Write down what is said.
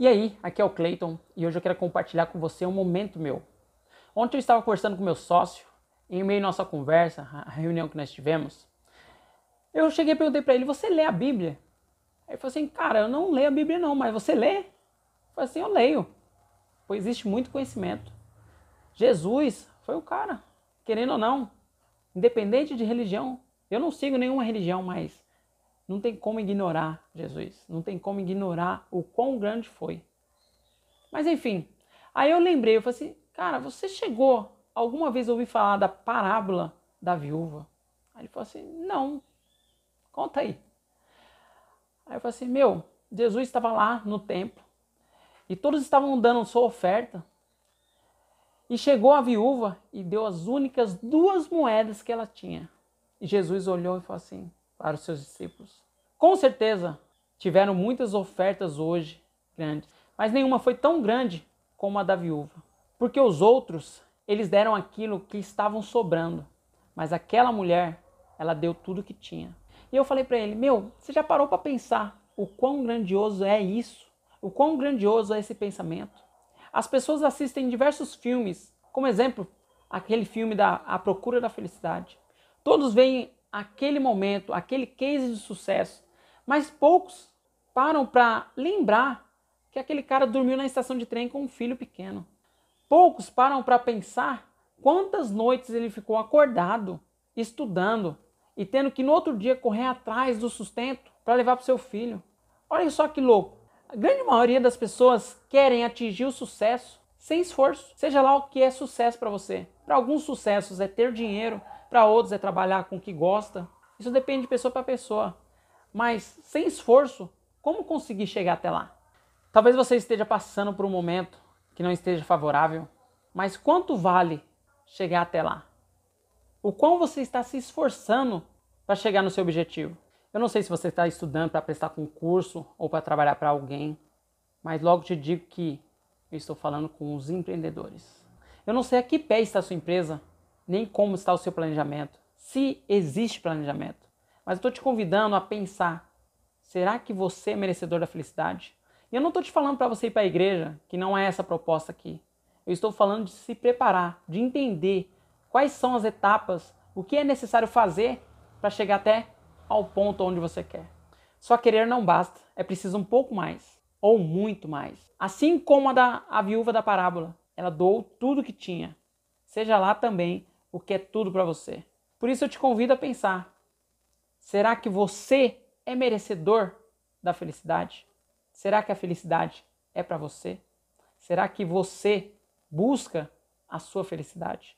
E aí, aqui é o Clayton e hoje eu quero compartilhar com você um momento meu. Ontem eu estava conversando com meu sócio, em meio à nossa conversa, a reunião que nós tivemos, eu cheguei e perguntei para ele: Você lê a Bíblia? Aí ele falou assim: Cara, eu não leio a Bíblia não, mas você lê? Eu falei assim: Eu leio. Pois existe muito conhecimento. Jesus foi o cara, querendo ou não, independente de religião. Eu não sigo nenhuma religião, mas não tem como ignorar Jesus. Não tem como ignorar o quão grande foi. Mas enfim, aí eu lembrei, eu falei assim, cara, você chegou alguma vez a ouvir falar da parábola da viúva? Aí ele falou assim, não, conta aí. Aí eu falei assim, meu, Jesus estava lá no templo e todos estavam dando sua oferta. E chegou a viúva e deu as únicas duas moedas que ela tinha. E Jesus olhou e falou assim: para os seus discípulos. Com certeza tiveram muitas ofertas hoje grandes, mas nenhuma foi tão grande como a da viúva. Porque os outros, eles deram aquilo que estavam sobrando, mas aquela mulher, ela deu tudo que tinha. E eu falei para ele: "Meu, você já parou para pensar o quão grandioso é isso? O quão grandioso é esse pensamento? As pessoas assistem diversos filmes, como exemplo, aquele filme da A Procura da Felicidade. Todos veem aquele momento, aquele case de sucesso, mas poucos param para lembrar que aquele cara dormiu na estação de trem com um filho pequeno. Poucos param para pensar quantas noites ele ficou acordado, estudando e tendo que no outro dia correr atrás do sustento para levar para seu filho. Olha só que louco. A grande maioria das pessoas querem atingir o sucesso sem esforço, seja lá o que é sucesso para você. Para alguns sucessos é ter dinheiro, para outros é trabalhar com o que gosta. Isso depende de pessoa para pessoa. Mas sem esforço, como conseguir chegar até lá? Talvez você esteja passando por um momento que não esteja favorável, mas quanto vale chegar até lá? O quão você está se esforçando para chegar no seu objetivo? Eu não sei se você está estudando para prestar concurso ou para trabalhar para alguém, mas logo te digo que eu estou falando com os empreendedores. Eu não sei a que pé está a sua empresa, nem como está o seu planejamento, se existe planejamento. Mas eu estou te convidando a pensar: será que você é merecedor da felicidade? E eu não estou te falando para você ir para a igreja, que não é essa a proposta aqui. Eu estou falando de se preparar, de entender quais são as etapas, o que é necessário fazer para chegar até ao ponto onde você quer. Só querer não basta, é preciso um pouco mais, ou muito mais. Assim como a da a viúva da parábola, ela doou tudo que tinha. Seja lá também o que é tudo para você. Por isso eu te convido a pensar: será que você é merecedor da felicidade? Será que a felicidade é para você? Será que você busca a sua felicidade?